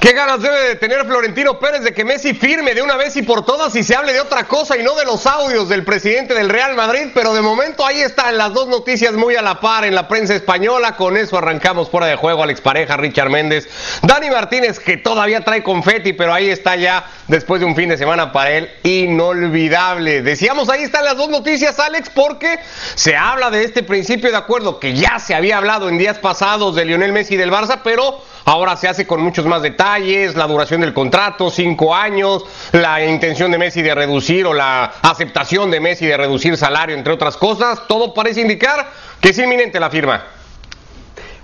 ¿Qué ganas debe de tener Florentino Pérez de que Messi firme de una vez y por todas y se hable de otra cosa y no de los audios del presidente del Real Madrid? Pero de momento ahí están las dos noticias muy a la par en la prensa española. Con eso arrancamos fuera de juego Alex Pareja, Richard Méndez, Dani Martínez que todavía trae confeti, pero ahí está ya después de un fin de semana para él inolvidable. Decíamos ahí están las dos noticias Alex porque se habla de este principio de acuerdo que ya se había hablado en días pasados de Lionel Messi y del Barça, pero Ahora se hace con muchos más detalles, la duración del contrato, cinco años, la intención de Messi de reducir o la aceptación de Messi de reducir salario, entre otras cosas. Todo parece indicar que es inminente la firma.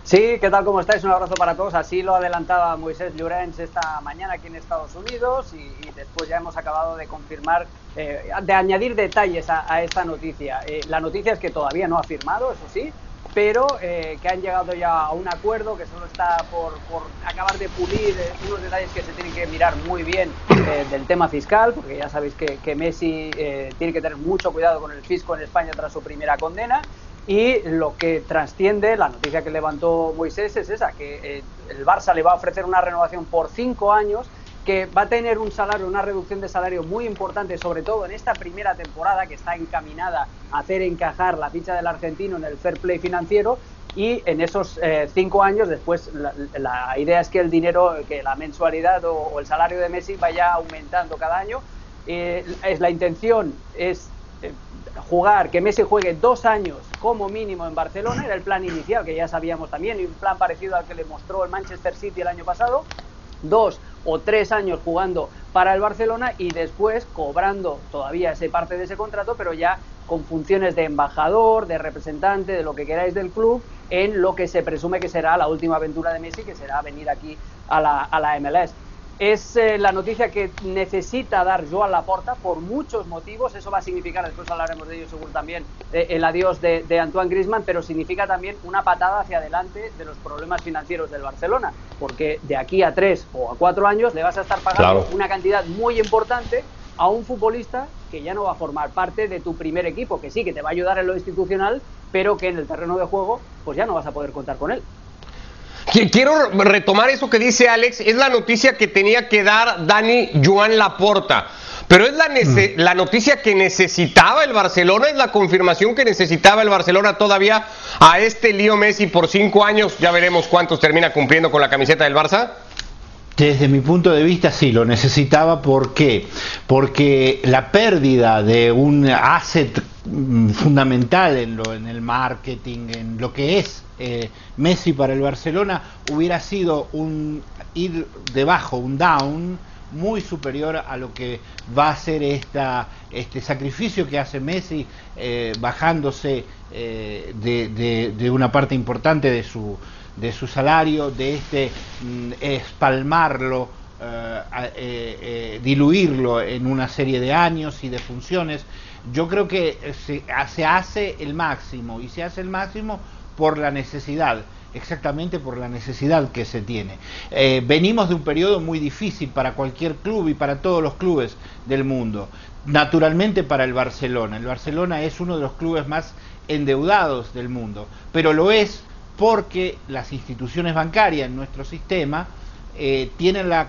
Sí, ¿qué tal? ¿Cómo estáis? Un abrazo para todos. Así lo adelantaba Moisés Llorens esta mañana aquí en Estados Unidos y, después ya hemos acabado de confirmar, eh, de añadir detalles a, esta noticia. Eh, la noticia es que todavía no ha firmado, eso sí, pero eh, que han llegado ya a un acuerdo que solo está por, acabar de pulir eh, unos detalles que se tienen que mirar muy bien eh, del tema fiscal, porque ya sabéis que, Messi tiene que tener mucho cuidado con el fisco en España tras su primera condena. Y lo que trasciende, la noticia que levantó Moisés es esa, que el Barça le va a ofrecer una renovación por cinco años que va a tener un salario, una reducción de salario muy importante, sobre todo en esta primera temporada que está encaminada a hacer encajar la ficha del argentino en el fair play financiero. Y en esos eh, cinco años, después, la, idea es que el dinero, que la mensualidad o, el salario de Messi vaya aumentando cada año. Eh, es la intención es eh, jugar, que Messi juegue dos años como mínimo en Barcelona, era el plan inicial que ya sabíamos también, y un plan parecido al que le mostró el Manchester City el año pasado. Dos, o tres años jugando para el Barcelona y después cobrando todavía ese parte de ese contrato, pero ya con funciones de embajador, de representante, de lo que queráis del club, en lo que se presume que será la última aventura de Messi, que será venir aquí a la, a la MLS. Es eh, la noticia que necesita dar Joan Laporta por muchos motivos. Eso va a significar, después hablaremos de ello seguro también, eh, el adiós de, Antoine Griezmann, pero significa también una patada hacia adelante de los problemas financieros del Barcelona. Porque de aquí a tres o a cuatro años le vas a estar pagando una cantidad muy importante a un futbolista que ya no va a formar parte de tu primer equipo, que sí, que te va a ayudar en lo institucional, pero que en el terreno de juego pues ya no vas a poder contar con él. Quiero retomar eso que dice Alex, es la noticia que tenía que dar Dani Joan Laporta. Pero es la, mm. la, noticia que necesitaba el Barcelona, es la confirmación que necesitaba el Barcelona todavía a este Lío Messi por cinco años. Ya veremos cuántos termina cumpliendo con la camiseta del Barça. Desde mi punto de vista sí, lo necesitaba. ¿Por qué? Porque la pérdida de un asset fundamental en, lo, en el marketing, en lo que es eh, Messi para el Barcelona, hubiera sido un ir debajo, un down muy superior a lo que va a ser esta, este sacrificio que hace Messi eh, bajándose eh, de, una parte importante de su, de su salario, de este mm, espalmarlo, diluirlo en una serie de años y de funciones. Yo creo que se, se hace el máximo y se hace el máximo por la necesidad, exactamente por la necesidad que se tiene. Eh, venimos de un periodo muy difícil para cualquier club y para todos los clubes del mundo. Naturalmente para el Barcelona. El Barcelona es uno de los clubes más endeudados del mundo, pero lo es porque las instituciones bancarias en nuestro sistema eh, tienen la,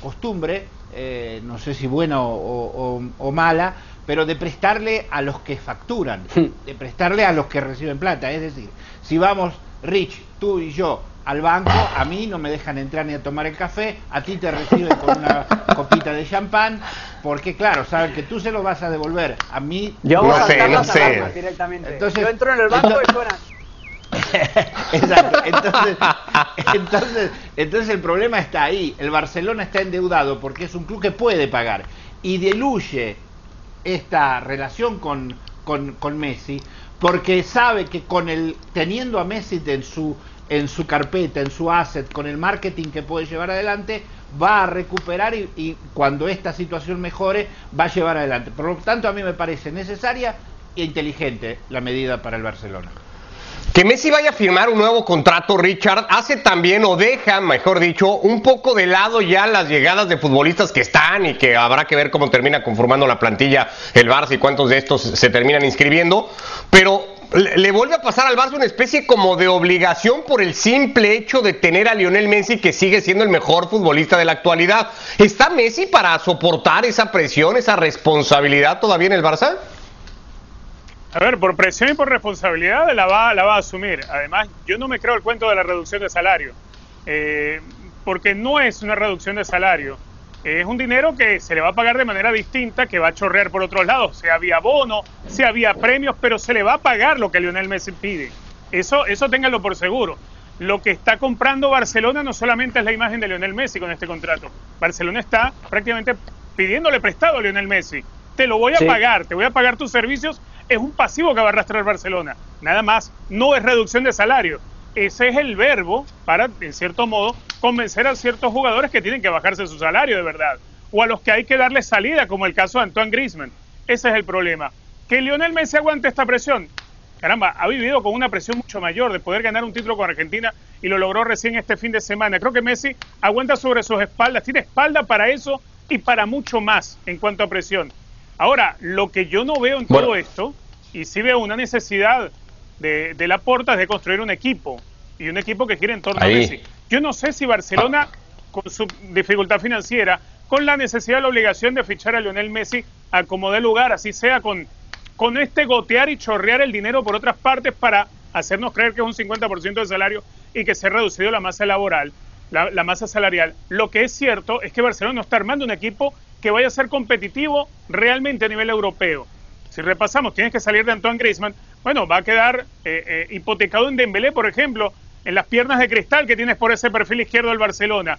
costumbre, eh, no sé si buena o mala, pero de prestarle a los que facturan, hmm. de prestarle a los que reciben plata. Es decir, si vamos, Rich, tú y yo, al banco, a mí no me dejan entrar ni a tomar el café, a ti te reciben con una copita de champán, porque claro, saben que tú se lo vas a devolver, a mí yo no sé, no sé. directamente. Entonces, yo entro en el banco y suena. Exacto. Entonces, el problema está ahí. El Barcelona está endeudado porque es un club que puede pagar y diluye esta relación con, con, Messi, porque sabe que con el teniendo a Messi en su en su carpeta, en su asset, con el marketing que puede llevar adelante, va a recuperar y, y, cuando esta situación mejore, va a llevar adelante. Por lo tanto, a mí me parece necesaria e inteligente la medida para el Barcelona. Que Messi vaya a firmar un nuevo contrato, Richard, hace también o deja, mejor dicho, un poco de lado ya las llegadas de futbolistas que están y que habrá que ver cómo termina conformando la plantilla el Barça y cuántos de estos se terminan inscribiendo. Pero le vuelve a pasar al Barça una especie como de obligación por el simple hecho de tener a Lionel Messi que sigue siendo el mejor futbolista de la actualidad. ¿Está Messi para soportar esa presión, esa responsabilidad todavía en el Barça? A ver, por presión y por responsabilidad la va, la va a asumir. Además, yo no me creo el cuento de la reducción de salario, eh, porque no es una reducción de salario es un dinero que se le va a pagar de manera distinta, que va a chorrear por otros lados, sea vía bono, sea vía premios, pero se le va a pagar lo que Lionel Messi pide. Eso, eso ténganlo por seguro. Lo que está comprando Barcelona no solamente es la imagen de Lionel Messi con este contrato. Barcelona está prácticamente pidiéndole prestado a Lionel Messi. Te lo voy a pagar, te voy a pagar tus servicios. Es un pasivo que va a arrastrar Barcelona. Nada más, no es reducción de salario. Ese es el verbo para, en cierto modo, convencer a ciertos jugadores que tienen que bajarse su salario de verdad, o a los que hay que darle salida, como el caso de Antoine Griezmann. Ese es el problema. Que Lionel Messi aguante esta presión. Caramba, ha vivido con una presión mucho mayor de poder ganar un título con Argentina y lo logró recién este fin de semana. Creo que Messi aguanta sobre sus espaldas, tiene espalda para eso y para mucho más en cuanto a presión. Ahora, lo que yo no veo en todo esto, y sí veo una necesidad de, de la porta es de construir un equipo y un equipo que gira en torno a Messi. Yo no sé si Barcelona, con su dificultad financiera, con la necesidad, la obligación de fichar a Lionel Messi a como dé lugar, así sea con, con este gotear y chorrear el dinero por otras partes para hacernos creer que es un 50% de salario y que se ha reducido la masa laboral, la, la, masa salarial. Lo que es cierto es que Barcelona no está armando un equipo que vaya a ser competitivo realmente a nivel europeo. Si repasamos, tienes que salir de Antoine Griezmann, bueno, va a quedar eh, eh, hipotecado en Dembélé, por ejemplo, en las piernas de cristal que tienes por ese perfil izquierdo del Barcelona.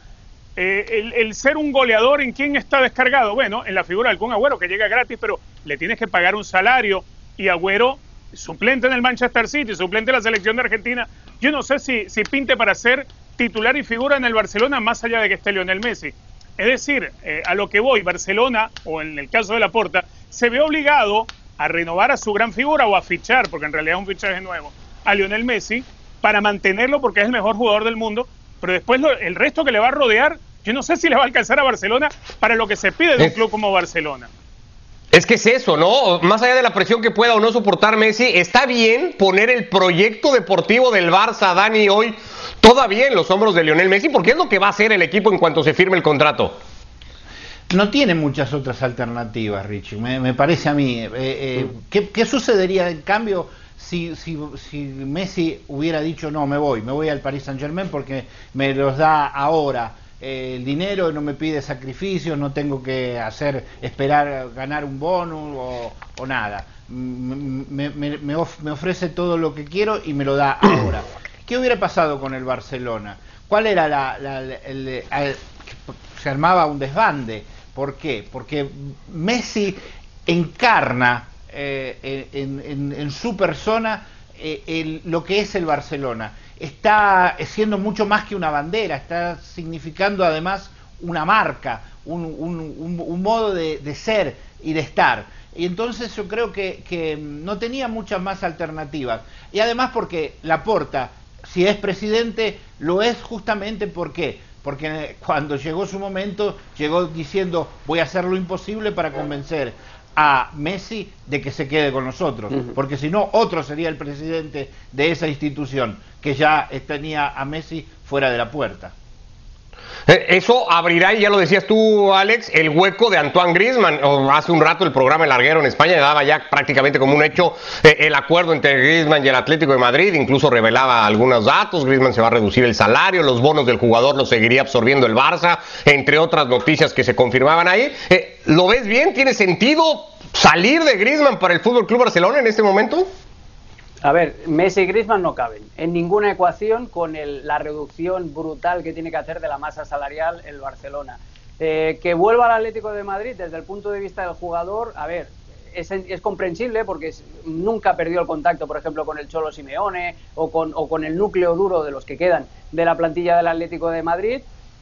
Eh, el, ser un goleador, ¿en quién está descargado? Bueno, en la figura de algún Agüero que llega gratis, pero le tienes que pagar un salario y Agüero, suplente en el Manchester City, suplente en la selección de Argentina, yo no sé si, si pinte para ser titular y figura en el Barcelona más allá de que esté Lionel Messi. Es decir, eh, a lo que voy, Barcelona, o en el caso de la Porta, se ve obligado a renovar a su gran figura o a fichar, porque en realidad es un fichaje nuevo, a Lionel Messi, para mantenerlo porque es el mejor jugador del mundo, pero después el resto que le va a rodear, yo no sé si le va a alcanzar a Barcelona para lo que se pide de un club como Barcelona. Es que es eso, ¿no? Más allá de la presión que pueda o no soportar Messi, está bien poner el proyecto deportivo del Barça, Dani, hoy todavía en los hombros de Lionel Messi, porque es lo que va a hacer el equipo en cuanto se firme el contrato. No tiene muchas otras alternativas, Richie, me, parece a mí. Eh, eh, ¿qué, ¿qué, sucedería en cambio si, si, si, Messi hubiera dicho no, me voy, me voy al Paris Saint Germain porque me los da ahora eh, el dinero, no me pide sacrificios, no tengo que hacer, esperar ganar un bonus o, nada. Me, me, ofrece todo lo que quiero y me lo da ahora. ¿Qué hubiera pasado con el Barcelona? ¿Cuál era la, el, se armaba un desbande? ¿Por qué? Porque Messi encarna eh, en, su persona eh, lo que es el Barcelona. Está siendo mucho más que una bandera, está significando además una marca, un, modo de, ser y de estar. Y entonces yo creo que, no tenía muchas más alternativas. Y además porque Laporta, si es presidente, lo es justamente porque porque cuando llegó su momento llegó diciendo voy a hacer lo imposible para convencer a Messi de que se quede con nosotros, porque si no, otro sería el presidente de esa institución que ya tenía a Messi fuera de la puerta. Eh, eso abrirá, y ya lo decías tú, Alex, el hueco de Antoine Griezmann. Hace un rato el programa El Larguero en España daba ya prácticamente como un hecho eh, el acuerdo entre Griezmann y el Atlético de Madrid. Incluso revelaba algunos datos. Griezmann se va a reducir el salario, los bonos del jugador los seguiría absorbiendo el Barça, entre otras noticias que se confirmaban ahí. Eh, ¿Lo ves bien? ¿Tiene sentido salir de Griezmann para el Fútbol Club Barcelona en este momento? A ver, Messi y Griezmann no caben en ninguna ecuación con la reducción brutal que tiene que hacer de la masa salarial el Barcelona. Eh, que vuelva al Atlético de Madrid desde el punto de vista del jugador, a ver, es, comprensible porque nunca perdió el contacto, por ejemplo, con el Cholo Simeone o con, o con el núcleo duro de los que quedan de la plantilla del Atlético de Madrid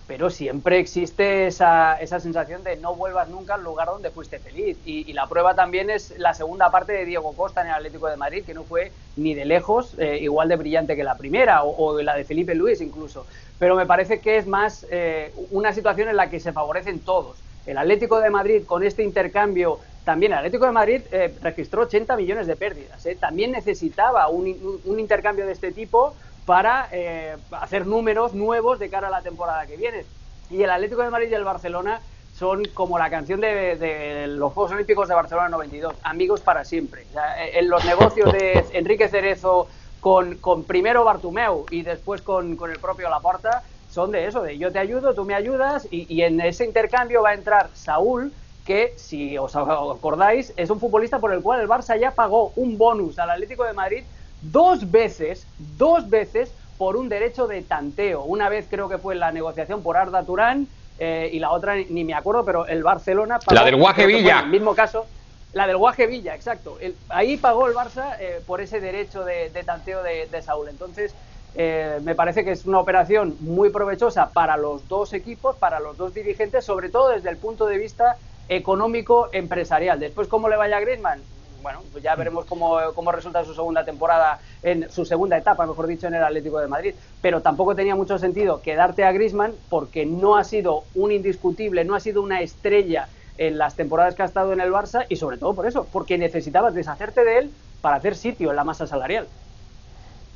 pero siempre existe esa, esa, sensación de no vuelvas nunca al lugar donde fuiste feliz. Y, la prueba también es la segunda parte de Diego Costa en el Atlético de Madrid, que no fue ni de lejos eh, igual de brillante que la primera, o, la de Felipe Luis incluso. Pero me parece que es más eh, una situación en la que se favorecen todos. El Atlético de Madrid, con este intercambio también el Atlético de Madrid eh, registró 80 millones de pérdidas. También necesitaba un, un, intercambio de este tipo para eh, hacer números nuevos de cara a la temporada que viene. Y el Atlético de Madrid y el Barcelona son como la canción de, los Juegos Olímpicos de Barcelona 92, amigos para siempre. en los negocios de Enrique Cerezo con, con primero Bartumeu y después con, con, el propio Laporta, son de eso, de yo te ayudo, tú me ayudas, y, y en ese intercambio va a entrar Saúl, que si os acordáis, es un futbolista por el cual el Barça ya pagó un bonus al Atlético de Madrid dos veces, dos veces por un derecho de tanteo. Una vez creo que fue la negociación por Arda Turán eh, y la otra ni me acuerdo, pero el Barcelona pagó, La del Guaje Villa. En el mismo caso, la del Guaje Villa, exacto. ahí pagó el Barça eh, por ese derecho de, tanteo de, Saúl. Entonces, eh, me parece que es una operación muy provechosa para los dos equipos, para los dos dirigentes, sobre todo desde el punto de vista económico empresarial. Después, ¿cómo le vaya a Griezmann? Bueno, pues ya veremos cómo, cómo resulta su segunda temporada, en su segunda etapa, mejor dicho, en el Atlético de Madrid. Pero tampoco tenía mucho sentido quedarte a Grisman porque no ha sido un indiscutible, no ha sido una estrella en las temporadas que ha estado en el Barça y sobre todo por eso, porque necesitabas deshacerte de él para hacer sitio en la masa salarial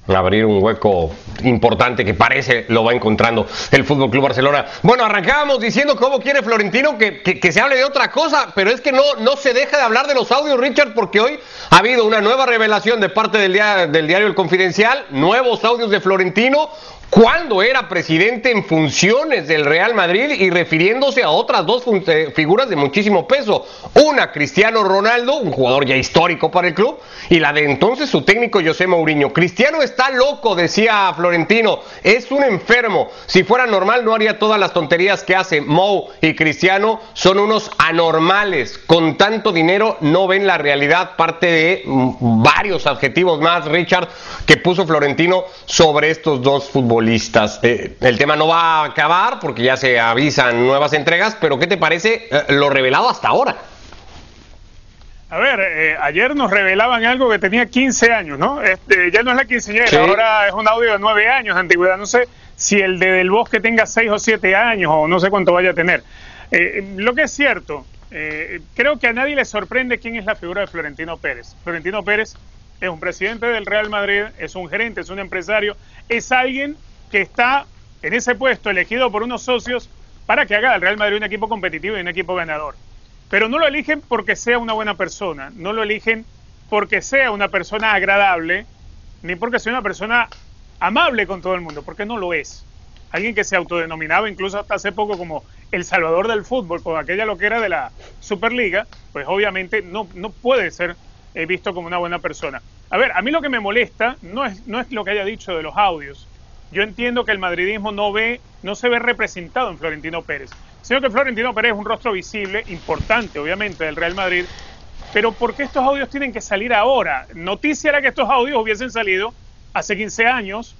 abrir un hueco importante que parece lo va encontrando el Fútbol Club Barcelona. Bueno, arrancábamos diciendo cómo quiere Florentino que, que, se hable de otra cosa, pero es que no, no se deja de hablar de los audios, Richard, porque hoy ha habido una nueva revelación de parte del, del diario El Confidencial, nuevos audios de Florentino, cuando era presidente en funciones del Real Madrid y refiriéndose a otras dos eh, figuras de muchísimo peso. Una, Cristiano Ronaldo, un jugador ya histórico para el club, y la de entonces su técnico José Mourinho. Cristiano está loco, decía Florentino, es un enfermo. Si fuera normal no haría todas las tonterías que hace Mou y Cristiano, son unos anormales. Con tanto dinero no ven la realidad, parte de mm, varios adjetivos más, Richard, que puso Florentino sobre estos dos futbolistas. Eh, el tema no va a acabar porque ya se avisan nuevas entregas, pero ¿qué te parece eh, lo revelado hasta ahora? A ver, eh, ayer nos revelaban algo que tenía 15 años, ¿no? Este, ya no es la quinceañera, ahora es un audio de 9 años de antigüedad. No sé si el de Del Bosque tenga 6 o 7 años o no sé cuánto vaya a tener. lo que es cierto, creo que a nadie le sorprende quién es la figura de Florentino Pérez. Florentino Pérez es un presidente del Real Madrid, es un gerente, es un empresario, es alguien que está en ese puesto elegido por unos socios para que haga al Real Madrid un equipo competitivo y un equipo ganador. Pero no lo eligen porque sea una buena persona, no lo eligen porque sea una persona agradable, ni porque sea una persona amable con todo el mundo, porque no lo es. Alguien que se autodenominaba incluso hasta hace poco como el salvador del fútbol, con aquella lo que era de la Superliga, pues obviamente no, no puede ser eh, visto como una buena persona. A ver, a mí lo que me molesta no es, no es lo que haya dicho de los audios, yo entiendo que el madridismo no ve, no se ve representado en Florentino Pérez. Sino que Florentino Pérez es un rostro visible, importante, obviamente, del Real Madrid. Pero ¿por qué estos audios tienen que salir ahora? Noticia era que estos audios hubiesen salido hace 15 años,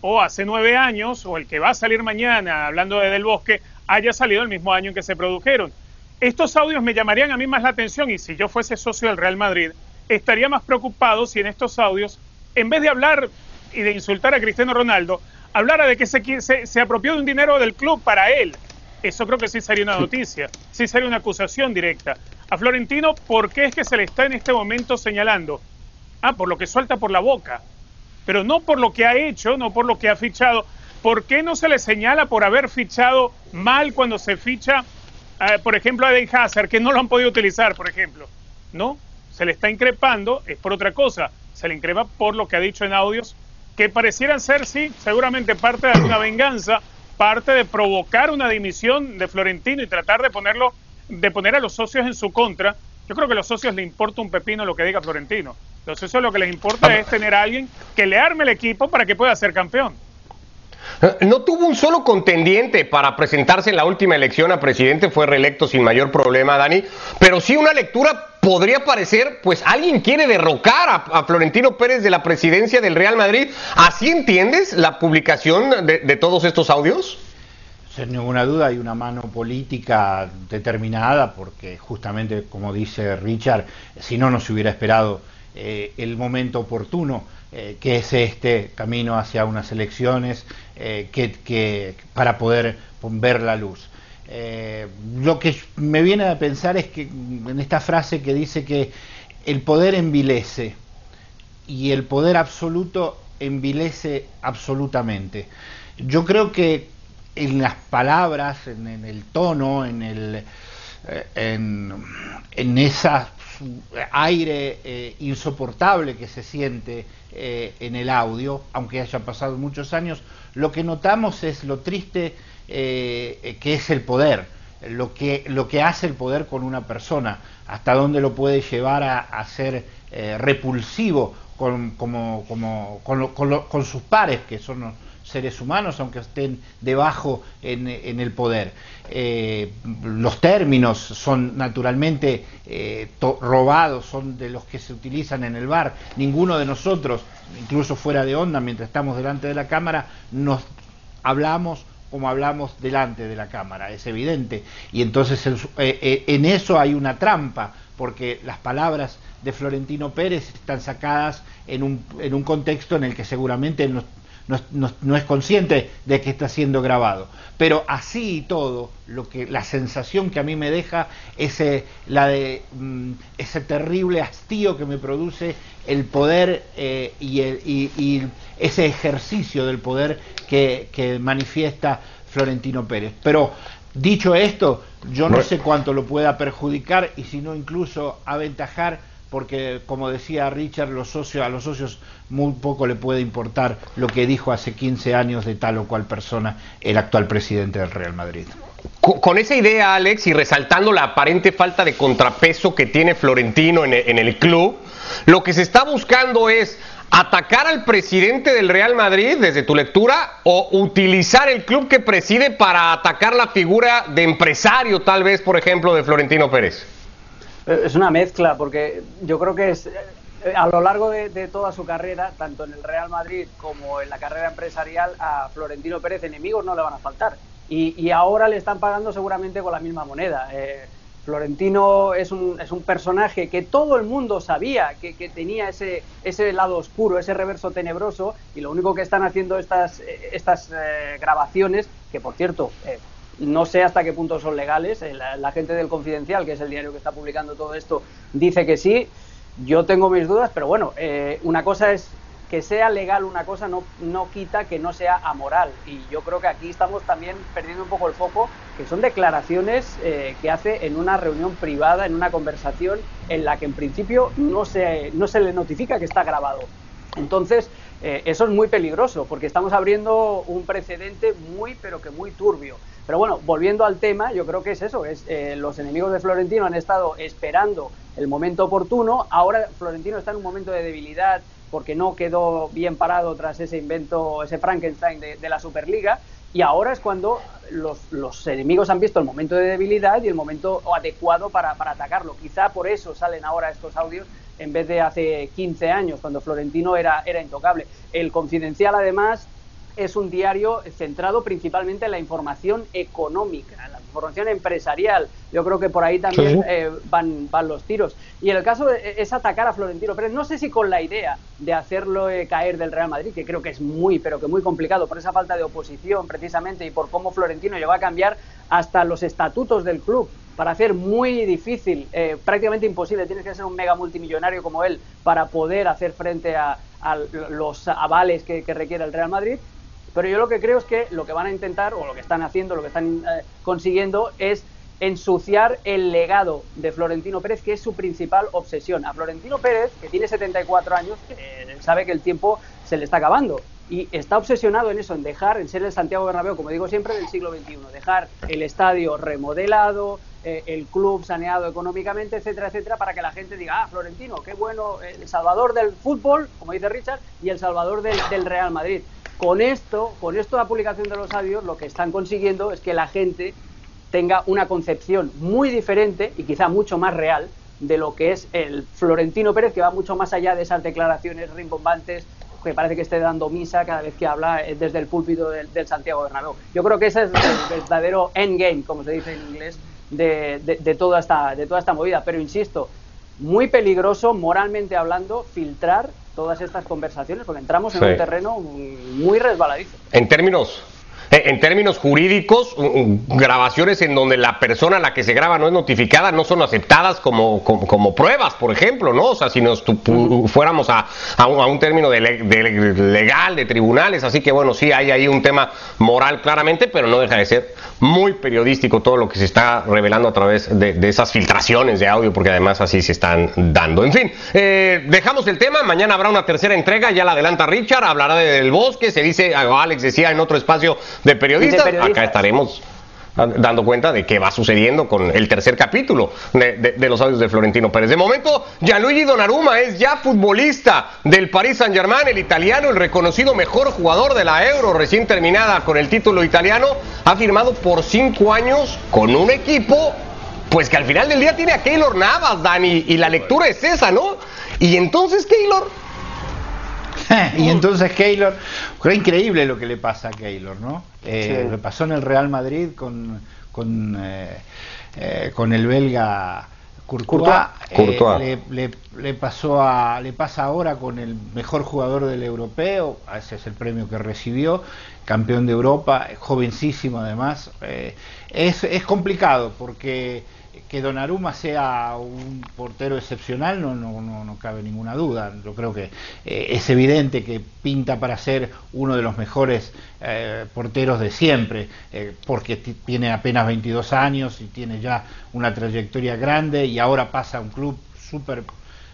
o hace 9 años, o el que va a salir mañana, hablando de Del Bosque, haya salido el mismo año en que se produjeron. Estos audios me llamarían a mí más la atención y si yo fuese socio del Real Madrid, estaría más preocupado si en estos audios, en vez de hablar y de insultar a Cristiano Ronaldo, hablara de que se, se, apropió de un dinero del club para él. Eso creo que sí sería una noticia, sí sería una acusación directa. A Florentino, ¿por qué es que se le está en este momento señalando? Ah, por lo que suelta por la boca, pero no por lo que ha hecho, no por lo que ha fichado. ¿Por qué no se le señala por haber fichado mal cuando se ficha, eh, por ejemplo, a Den Hazard, que no lo han podido utilizar, por ejemplo? No, se le está increpando, es por otra cosa, se le increpa por lo que ha dicho en audios que parecieran ser, sí, seguramente parte de alguna venganza, parte de provocar una dimisión de Florentino y tratar de ponerlo, de poner a los socios en su contra. Yo creo que a los socios les importa un pepino lo que diga Florentino. Los socios lo que les importa es tener a alguien que le arme el equipo para que pueda ser campeón. No tuvo un solo contendiente para presentarse en la última elección a presidente, fue reelecto sin mayor problema, Dani, pero sí una lectura podría parecer, pues alguien quiere derrocar a, Florentino Pérez de la presidencia del Real Madrid. ¿Así entiendes la publicación de, todos estos audios? Sin ninguna duda hay una mano política determinada porque justamente, como dice Richard, si no nos hubiera esperado eh, el momento oportuno, eh, que es este camino hacia unas elecciones eh, que, para poder ver la luz. Eh, lo que me viene a pensar es que en esta frase que dice que el poder envilece y el poder absoluto envilece absolutamente. Yo creo que en las palabras, en, el tono, en el eh, en, en ese aire eh, insoportable que se siente eh, en el audio, aunque haya pasado muchos años, lo que notamos es lo triste que es el poder, lo que, lo que hace el poder con una persona, hasta dónde lo puede llevar a, ser repulsivo con, como, como, con, sus pares, que son seres humanos, aunque estén debajo en, el poder. Eh, los términos son naturalmente eh, robados, son de los que se utilizan en el bar. Ninguno de nosotros, incluso fuera de onda, mientras estamos delante de la cámara, nos hablamos como hablamos delante de la cámara, es evidente. Y entonces eh, en eso hay una trampa, porque las palabras de Florentino Pérez están sacadas en un, en un contexto en el que seguramente no, no, es consciente de que está siendo grabado. Pero así y todo, lo que, la sensación que a mí me deja es la de mm, ese terrible hastío que me produce el poder eh, y, el, ese ejercicio del poder que, que manifiesta Florentino Pérez. Pero dicho esto, yo no sé cuánto lo pueda perjudicar y si no incluso aventajar porque como decía Richard, los socios, a los socios muy poco le puede importar lo que dijo hace 15 años de tal o cual persona el actual presidente del Real Madrid. Con, esa idea, Alex, y resaltando la aparente falta de contrapeso que tiene Florentino en en el club, lo que se está buscando es atacar al presidente del Real Madrid, desde tu lectura, o utilizar el club que preside para atacar la figura de empresario, tal vez, por ejemplo, de Florentino Pérez. Es una mezcla, porque yo creo que es, eh, a lo largo de, toda su carrera, tanto en el Real Madrid como en la carrera empresarial, a Florentino Pérez enemigos no le van a faltar. Y, ahora le están pagando seguramente con la misma moneda. Eh, Florentino es un, es un, personaje que todo el mundo sabía que, tenía ese, ese lado oscuro, ese reverso tenebroso, y lo único que están haciendo estas, eh, estas grabaciones, que por cierto, no sé hasta qué punto son legales. Eh, la, gente del Confidencial, que es el diario que está publicando todo esto, dice que sí. Yo tengo mis dudas, pero bueno, eh, una cosa es que sea legal una cosa no, no quita que no sea amoral. Y yo creo que aquí estamos también perdiendo un poco el foco, que son declaraciones eh, que hace en una reunión privada, en una conversación en la que en principio no se, no se le notifica que está grabado. Entonces, eso es muy peligroso, porque estamos abriendo un precedente muy, pero que muy turbio. Pero bueno, volviendo al tema, yo creo que es eso, es eh, los enemigos de Florentino han estado esperando el momento oportuno, ahora Florentino está en un momento de debilidad porque no quedó bien parado tras ese invento, ese Frankenstein de, la Superliga, y ahora es cuando los, enemigos han visto el momento de debilidad y el momento adecuado para, para atacarlo. Quizá por eso salen ahora estos audios en vez de hace 15 años, cuando Florentino era, era intocable. El Confidencial, además, es un diario centrado principalmente en la información económica, en la información empresarial. Yo creo que por ahí también eh, van, van los tiros. Y el caso es atacar a Florentino Pérez, no sé si con la idea de hacerlo eh, caer del Real Madrid, que creo que es muy, pero que muy complicado por esa falta de oposición precisamente y por cómo Florentino llegó a cambiar hasta los estatutos del club para hacer muy difícil, eh, prácticamente imposible, tienes que ser un mega multimillonario como él para poder hacer frente a, los avales que, requiere el Real Madrid pero yo lo que creo es que lo que van a intentar, o lo que están haciendo, lo que están eh, consiguiendo, es ensuciar el legado de Florentino Pérez, que es su principal obsesión. A Florentino Pérez, que tiene 74 años, eh, sabe que el tiempo se le está acabando. Y está obsesionado en eso, en dejar, en ser el Santiago Bernabéu, como digo siempre, del siglo XXI. Dejar el estadio remodelado, eh, el club saneado económicamente, etcétera, etcétera, para que la gente diga, ah, Florentino, qué bueno, el salvador del fútbol, como dice Richard, y el salvador del Real Madrid. Con esto, con esto la publicación de los audios, lo que están consiguiendo es que la gente tenga una concepción muy diferente y quizá mucho más real de lo que es el Florentino Pérez, que va mucho más allá de esas declaraciones rimbombantes que parece que esté dando misa cada vez que habla eh, desde el púlpito del, Santiago Bernabéu. Yo creo que ese es el verdadero endgame, como se dice en inglés, de, de, toda esta, de toda esta movida. Pero insisto, muy peligroso, moralmente hablando, filtrar todas estas conversaciones, porque entramos en un terreno muy resbaladizo. En términos en términos jurídicos, grabaciones en donde la persona a la que se graba no es notificada no son aceptadas como, como, pruebas, por ejemplo, ¿no? O sea, si nos fuéramos a, a, un, término de, legal, de tribunales, así que bueno, sí hay ahí un tema moral claramente, pero no deja de ser muy periodístico todo lo que se está revelando a través de, esas filtraciones de audio, porque además así se están dando. En fin, eh, dejamos el tema, mañana habrá una tercera entrega, ya la adelanta Richard, hablará del bosque, se dice, Alex decía en otro espacio de periodistas, acá estaremos dando cuenta de qué va sucediendo con el tercer capítulo de, los audios de Florentino Pérez. De momento, Gianluigi Donnarumma es ya futbolista del Paris Saint-Germain, el italiano, el reconocido mejor jugador de la Euro, recién terminada con el título italiano, ha firmado por cinco años con un equipo, pues que al final del día tiene a Keylor Navas, Dani, y la lectura es esa, ¿no? Y entonces Keylor y entonces Keylor, fue increíble lo que le pasa a Keylor, ¿no? Eh, Le pasó en el Real Madrid con, con, eh, eh, con el belga Courtois, eh, le, le, pasó a, le pasa ahora con el mejor jugador del europeo, ese es el premio que recibió, campeón de Europa, jovencísimo además. es, es complicado porque que Donnarumma sea un portero excepcional no, no, no, cabe ninguna duda. Yo creo que eh, es evidente que pinta para ser uno de los mejores eh, porteros de siempre, eh, porque tiene apenas 22 años y tiene ya una trayectoria grande y ahora pasa a un club súper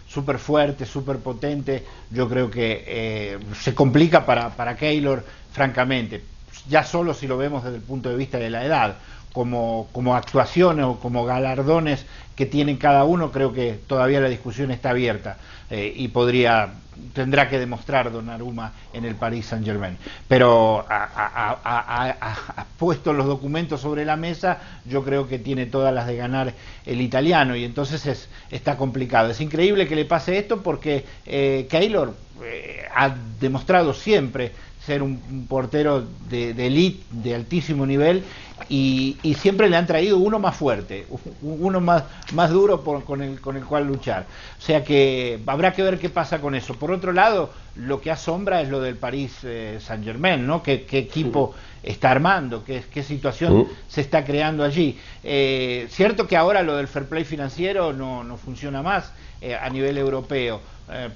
súper fuerte, súper potente. Yo creo que se complica para, para Keylor, francamente, ya solo si lo vemos desde el punto de vista de la edad como, actuaciones o como galardones que tienen cada uno, creo que todavía la discusión está abierta eh, y podría tendrá que demostrar Don Aruma en el Paris Saint Germain. Pero ha, puesto los documentos sobre la mesa, yo creo que tiene todas las de ganar el italiano y entonces es, está complicado. Es increíble que le pase esto porque eh, Keylor eh, ha demostrado siempre ser un, portero de, de elite, de altísimo nivel, y, siempre le han traído uno más fuerte, uno más, más duro con, el, con el cual luchar. O sea que habrá que ver qué pasa con eso. Por otro lado, lo que asombra es lo del París eh, Saint Germain, ¿no? ¿Qué, equipo está armando? ¿Qué, qué situación se está creando allí? Eh, cierto que ahora lo del fair play financiero no, no funciona más eh, a nivel europeo.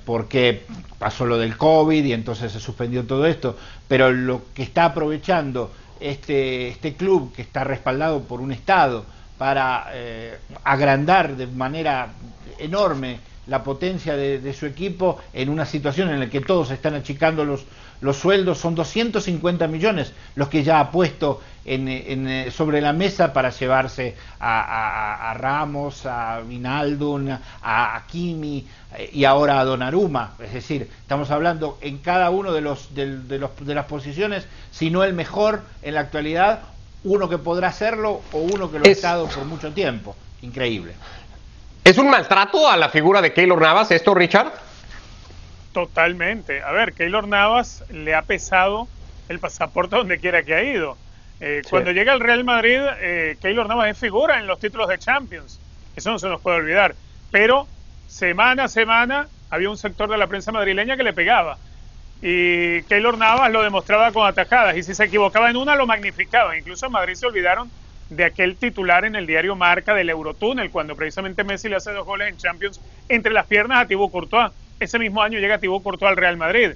Porque pasó lo del COVID y entonces se suspendió todo esto, pero lo que está aprovechando este, este club que está respaldado por un Estado para eh, agrandar de manera enorme la potencia de, su equipo en una situación en la que todos están achicando los, los sueldos, son 250 millones los que ya ha puesto en, eh, sobre la mesa para llevarse a, Ramos, a Vinaldun, a, a Kimi eh, y ahora a Donnarumma. Es decir, estamos hablando en cada uno de, los, de, los, de las posiciones, si no el mejor en la actualidad, uno que podrá hacerlo o uno que lo ha estado por mucho tiempo. Increíble. ¿Es un maltrato a la figura de Keylor Navas esto, Richard? Totalmente. A ver, Keylor Navas le ha pesado el pasaporte donde quiera que ha ido. Eh, cuando llega al Real Madrid, eh, Keylor Navas es figura en los títulos de Champions. Eso no se nos puede olvidar. Pero semana a semana había un sector de la prensa madrileña que le pegaba. Y Keylor Navas lo demostraba con atajadas. Y si se equivocaba en una, lo magnificaba. Incluso en Madrid se olvidaron de aquel titular en el diario Marca del Eurotúnel, cuando precisamente Messi le hace dos goles en Champions entre las piernas a Thibaut Courtois. Ese mismo año llega Thibaut Courtois al Real Madrid.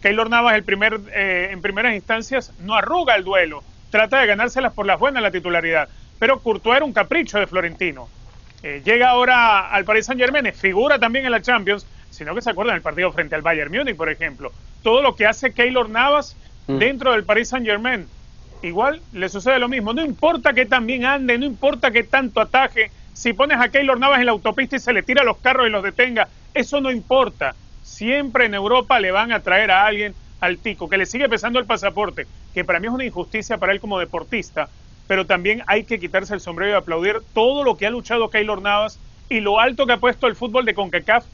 Keylor Navas el primer, eh, en primeras instancias no arruga el duelo, trata de ganárselas por las buenas la titularidad, pero Courtois era un capricho de Florentino. Eh, llega ahora al Paris Saint Germain, figura también en la Champions, sino que se acuerdan del partido frente al Bayern Múnich, por ejemplo. Todo lo que hace Keylor Navas mm. dentro del Paris Saint Germain igual le sucede lo mismo. No importa que tan bien ande, no importa que tanto ataje, si pones a Keylor Navas en la autopista y se le tira los carros y los detenga, eso no importa. Siempre en Europa le van a traer a alguien al tico, que le sigue pesando el pasaporte, que para mí es una injusticia para él como deportista, pero también hay que quitarse el sombrero y aplaudir todo lo que ha luchado Keylor Navas y lo alto que ha puesto el fútbol de CONCACAF,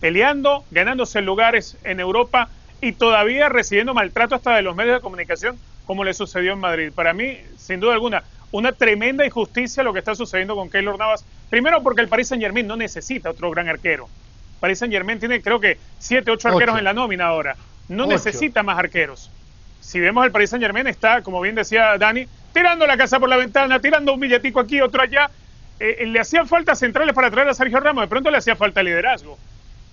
peleando, ganándose lugares en Europa y todavía recibiendo maltrato hasta de los medios de comunicación como le sucedió en Madrid. Para mí, sin duda alguna, una tremenda injusticia lo que está sucediendo con Keylor Navas. Primero porque el Paris Saint Germain no necesita otro gran arquero. Paris Saint Germain tiene creo que siete, ocho arqueros en la nómina ahora. No necesita más arqueros. si vemos el Paris Saint Germain está, como bien decía Dani, tirando la casa por la ventana, tirando un billetico aquí, otro allá. Eh, le hacían falta centrales para traer a Sergio Ramos, de pronto le hacía falta liderazgo.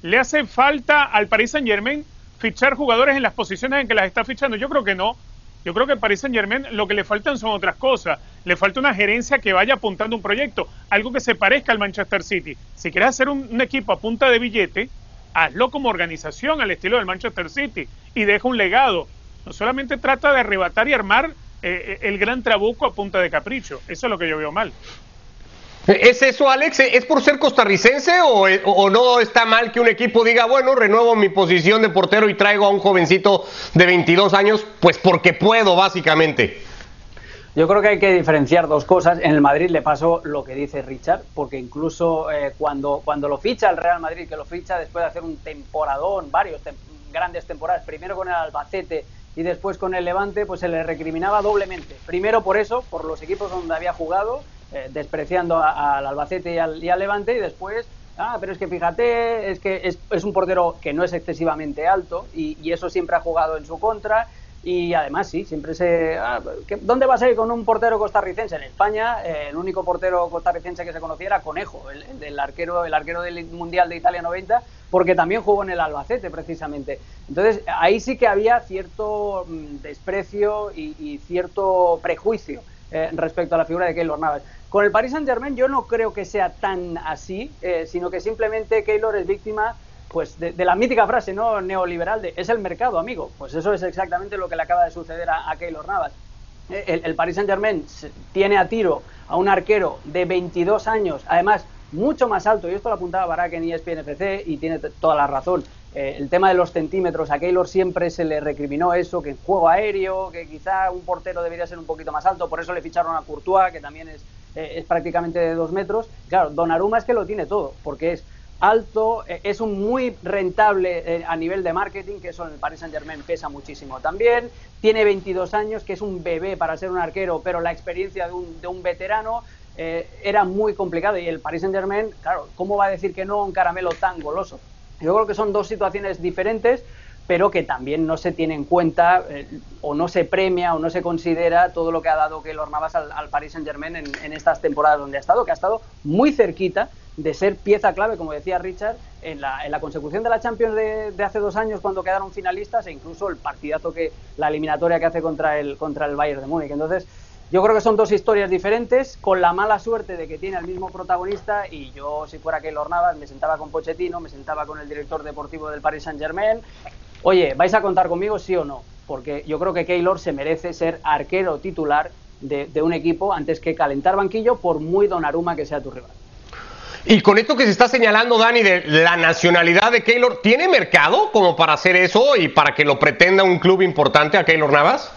Le hace falta al Paris Saint Germain fichar jugadores en las posiciones en que las está fichando. Yo creo que no. Yo creo que Paris Saint Germain lo que le faltan son otras cosas. Le falta una gerencia que vaya apuntando un proyecto, algo que se parezca al Manchester City. Si quieres hacer un, equipo a punta de billete, hazlo como organización al estilo del Manchester City y deja un legado. No solamente trata de arrebatar y armar eh, el gran trabuco a punta de capricho. Eso es lo que yo veo mal. ¿Es eso, Alex? ¿Es por ser costarricense o, no está mal que un equipo diga, bueno, renuevo mi posición de portero y traigo a un jovencito de 22 años, pues porque puedo, básicamente? Yo creo que hay que diferenciar dos cosas. En el Madrid le pasó lo que dice Richard, porque incluso eh, cuando, cuando lo ficha el Real Madrid, que lo ficha después de hacer un temporadón, varios grandes temporadas, primero con el Albacete y después con el Levante, pues se le recriminaba doblemente. Primero por eso, por los equipos donde había jugado, eh, despreciando al Albacete y al, Levante y después, ah, pero es que fíjate, es que es, un portero que no es excesivamente alto y, eso siempre ha jugado en su contra. Y además, sí, siempre se. Ah, ¿Dónde vas a ir con un portero costarricense? En España, eh, el único portero costarricense que se conocía era Conejo, el, arquero, el arquero del Mundial de Italia 90, porque también jugó en el Albacete, precisamente. Entonces, ahí sí que había cierto mm, desprecio y, cierto prejuicio eh, respecto a la figura de Keylor Navas. Con el Paris Saint Germain yo no creo que sea tan así, eh, sino que simplemente Keylor es víctima pues de, la mítica frase no neoliberal de es el mercado, amigo. Pues eso es exactamente lo que le acaba de suceder a, Keylor Navas. Eh, el, el, Paris Saint Germain tiene a tiro a un arquero de 22 años, además mucho más alto, y esto lo apuntaba Barak en ESPN FC y tiene toda la razón. Eh, el tema de los centímetros, a Keylor siempre se le recriminó eso, que en juego aéreo, que quizá un portero debería ser un poquito más alto, por eso le ficharon a Courtois, que también es, eh, es prácticamente de dos metros. Claro, Donnarumma es que lo tiene todo, porque es alto, eh, es un muy rentable a nivel de marketing, que eso en el Paris Saint Germain pesa muchísimo también. Tiene 22 años, que es un bebé para ser un arquero, pero la experiencia de un, de un veterano era muy complicado. Y el Paris Saint Germain, claro, ¿cómo va a decir que no a un caramelo tan goloso? Yo creo que son dos situaciones diferentes, pero que también no se tiene en cuenta eh, o no se premia o no se considera todo lo que ha dado Keylor Navas al, al Paris Saint Germain en, estas temporadas donde ha estado, que ha estado muy cerquita de ser pieza clave, como decía Richard, en la, en la consecución de la Champions de, de, hace dos años cuando quedaron finalistas e incluso el partidazo que la eliminatoria que hace contra el contra el Bayern de Múnich. Entonces, yo creo que son dos historias diferentes, con la mala suerte de que tiene al mismo protagonista y yo, si fuera Keylor Navas, me sentaba con Pochettino, me sentaba con el director deportivo del Paris Saint-Germain. Oye, ¿vais a contar conmigo sí o no? Porque yo creo que Keylor se merece ser arquero titular de, un equipo antes que calentar banquillo por muy donaruma que sea tu rival. Y con esto que se está señalando, Dani, de la nacionalidad de Keylor, ¿tiene mercado como para hacer eso y para que lo pretenda un club importante a Keylor Navas?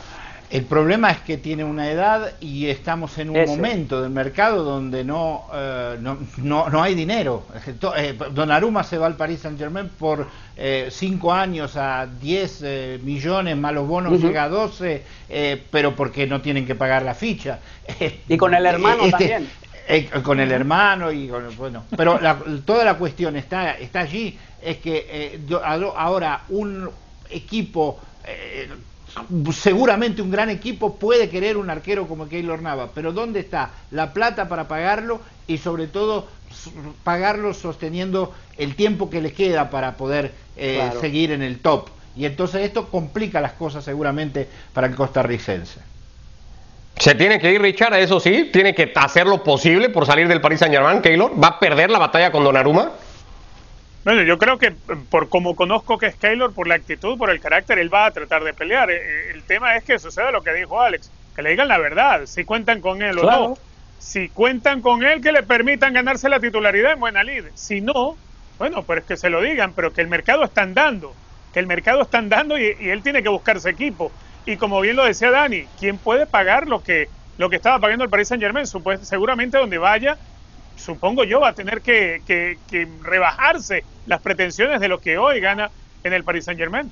El problema es que tiene una edad y estamos en un momento del mercado donde no, eh, no, no, hay dinero. Eh, Donnarumma se va al Paris Saint Germain por eh, cinco años a 10 eh, millones, más los bonos llega a 12, pero porque no tienen que pagar la ficha. Y con el hermano este, también. con el hermano y con, bueno, pero toda la cuestión está, está allí, es que ahora un equipo seguramente un gran equipo puede querer un arquero como Keylor Nava, pero ¿dónde está la plata para pagarlo y sobre todo pagarlo sosteniendo el tiempo que le queda para poder eh, seguir en el top? Y entonces esto complica las cosas seguramente para el costarricense. Se tiene que ir Richard, eso sí, tiene que hacer lo posible por salir del Paris Saint Germain, Keylor. ¿Va a perder la batalla con Donnarumma? Bueno, yo creo que por como conozco que es Keylor, por la actitud, por el carácter, él va a tratar de pelear. Eh, eh, el tema es que suceda lo que dijo Alex, que le digan la verdad, si cuentan con él o no. Si cuentan con él, que le permitan ganarse la titularidad en buena lid. Si no, bueno, pues que se lo digan, pero que el mercado está andando, que el mercado está andando y, él tiene que buscarse equipo. Y como bien lo decía Dani, ¿quién puede pagar lo que, lo que estaba pagando el Paris Saint Germain? Seguramente donde vaya supongo yo, va a tener que, rebajarse las pretensiones de lo que hoy gana en el Paris Saint Germain.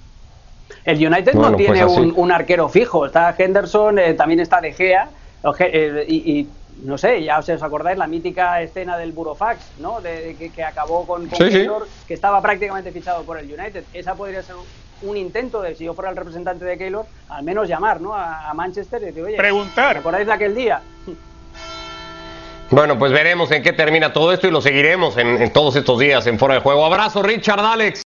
El United no pues tiene un, arquero fijo, está Henderson, eh, también está De Gea, eh, y, no sé, ya os, acordáis la mítica escena del Burofax, ¿no? De, que, acabó con, con que estaba prácticamente fichado por el United. Esa podría ser un intento de, si yo fuera el representante de Keylor, al menos llamar ¿no? a, Manchester y decir, oye, preguntar. ¿recordáis de aquel día? Bueno, pues veremos en qué termina todo esto y lo seguiremos en, todos estos días en Foro de Juego. Abrazo, Richard, Alex.